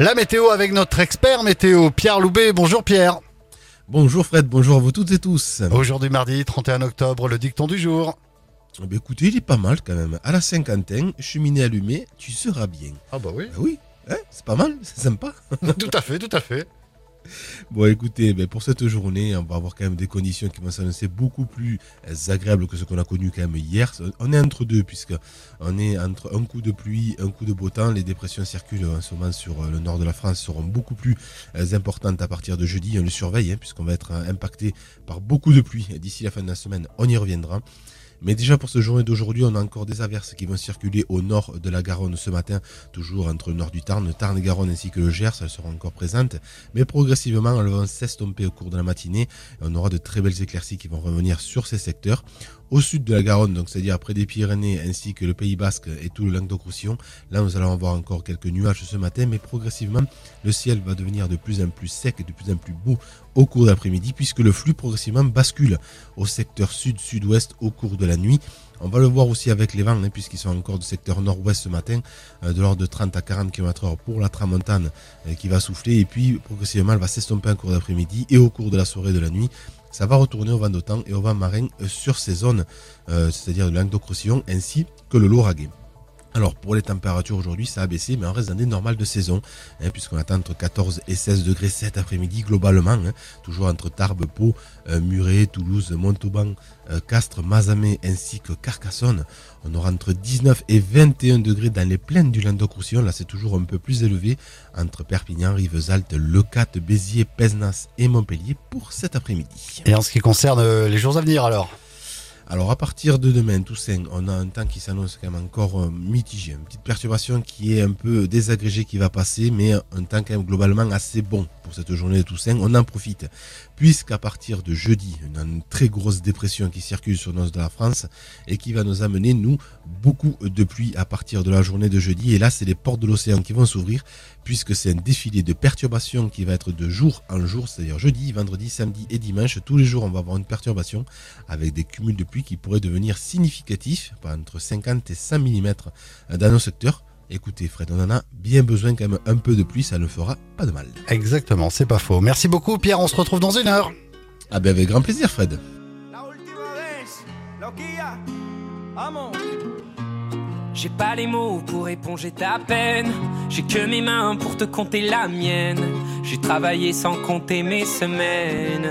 La météo avec notre expert météo, Pierre Loubet. Bonjour Pierre. Bonjour Fred, bonjour à vous toutes et tous. Aujourd'hui mardi 31 octobre, le dicton du jour. Eh bien, écoutez, il est pas mal quand même. À la Saint-Quentin, cheminée allumée, tu seras bien. Ah bah oui. Ah oui, hein, c'est pas mal, c'est sympa. tout à fait, tout à fait. Bon, écoutez, ben, pour cette journée, on va avoir quand même des conditions qui vont s'annoncer beaucoup plus agréables que ce qu'on a connu quand même hier. On est entre deux, puisque on est entre un coup de pluie, un coup de beau temps. Les dépressions circulent en ce moment sur le nord de la France seront beaucoup plus importantes à partir de jeudi. On le surveille, hein, puisqu'on va être impacté par beaucoup de pluie d'ici la fin de la semaine. On y reviendra. Mais déjà pour ce journée d'aujourd'hui, on a encore des averses qui vont circuler au nord de la Garonne ce matin, toujours entre le nord du Tarn, Tarn et Garonne ainsi que le Gers, elles seront encore présentes. Mais progressivement, elles vont s'estomper au cours de la matinée. Et on aura de très belles éclaircies qui vont revenir sur ces secteurs au sud de la Garonne, donc c'est-à-dire après des Pyrénées ainsi que le Pays Basque et tout le Languedoc-Roussillon. Là, nous allons avoir encore quelques nuages ce matin, mais progressivement, le ciel va devenir de plus en plus sec et de plus en plus beau au cours de l'après-midi, puisque le flux progressivement bascule au secteur sud-sud-ouest au cours de la nuit. On va le voir aussi avec les vents, hein, puisqu'ils sont encore du secteur nord-ouest ce matin, euh, de l'ordre de 30 à 40 km/h pour la tramontane euh, qui va souffler, et puis progressivement elle va s'estomper en cours d'après-midi et au cours de la soirée de la nuit ça va retourner au vent d'automne et au vent marin euh, sur ces zones, c'est-à-dire le Languedoc-Roussillon ainsi que le Lauragais. Alors pour les températures aujourd'hui ça a baissé mais on reste dans des normales de saison hein, puisqu'on attend entre 14 et 16 degrés cet après-midi globalement hein, toujours entre Tarbes, Pau, euh, Muret, Toulouse, Montauban, euh, Castres, Mazamet ainsi que Carcassonne. On aura entre 19 et 21 degrés dans les plaines du Languedoc-Roussillon là c'est toujours un peu plus élevé entre Perpignan, Rivesaltes, Lecate, Béziers, Pesnas et Montpellier pour cet après-midi. Et en ce qui concerne euh, les jours à venir alors? Alors à partir de demain, Toussaint, on a un temps qui s'annonce quand même encore euh, mitigé. Une petite perturbation qui est un peu désagrégée qui va passer, mais un temps quand même globalement assez bon pour cette journée de Toussaint. On en profite, puisqu'à partir de jeudi, on a une très grosse dépression qui circule sur de la France et qui va nous amener, nous, beaucoup de pluie à partir de la journée de jeudi. Et là, c'est les portes de l'océan qui vont s'ouvrir, puisque c'est un défilé de perturbations qui va être de jour en jour, c'est-à-dire jeudi, vendredi, samedi et dimanche. Tous les jours, on va avoir une perturbation avec des cumuls de pluie qui pourraient devenir significatifs, entre 50 et 100 mm dans nos secteurs. Écoutez, Fred, on en a bien besoin quand même un peu de pluie, ça ne fera pas de mal. Exactement, c'est pas faux. Merci beaucoup, Pierre. On se retrouve dans une heure. Ah ben avec grand plaisir, Fred. J'ai pas les mots pour éponger ta peine. J'ai que mes mains pour te compter la mienne. J'ai travaillé sans compter mes semaines.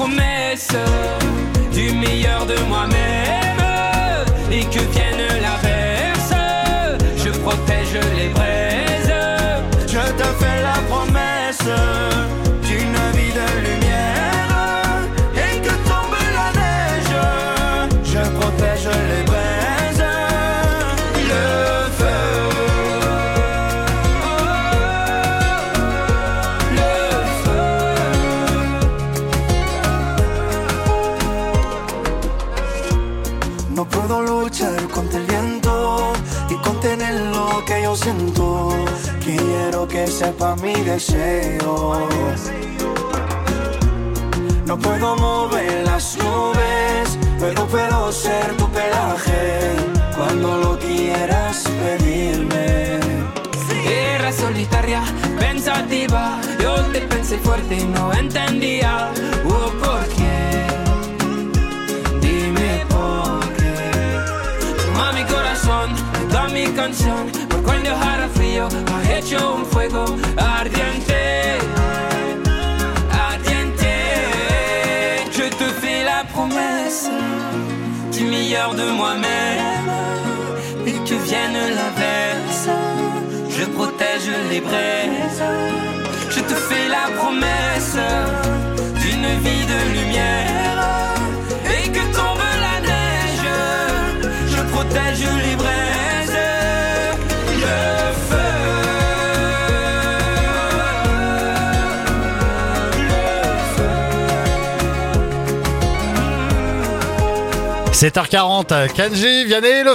promesse du meilleur de moi-même et que vienne l'averse. Je protège les braises. Je te fais la promesse Quiero que sepa mi deseo. No puedo mover las nubes, pero puedo ser tu pelaje cuando lo quieras pedirme. Era solitaria, pensativa. Yo te pensé fuerte y no entendía. Hecho un fuego ardiente. Ardiente. Je te fais la promesse du meilleur de moi-même. Et que vienne l'averse je protège les braises. Je te fais la promesse d'une vie de lumière. 7h40, Kanji, Vianney, le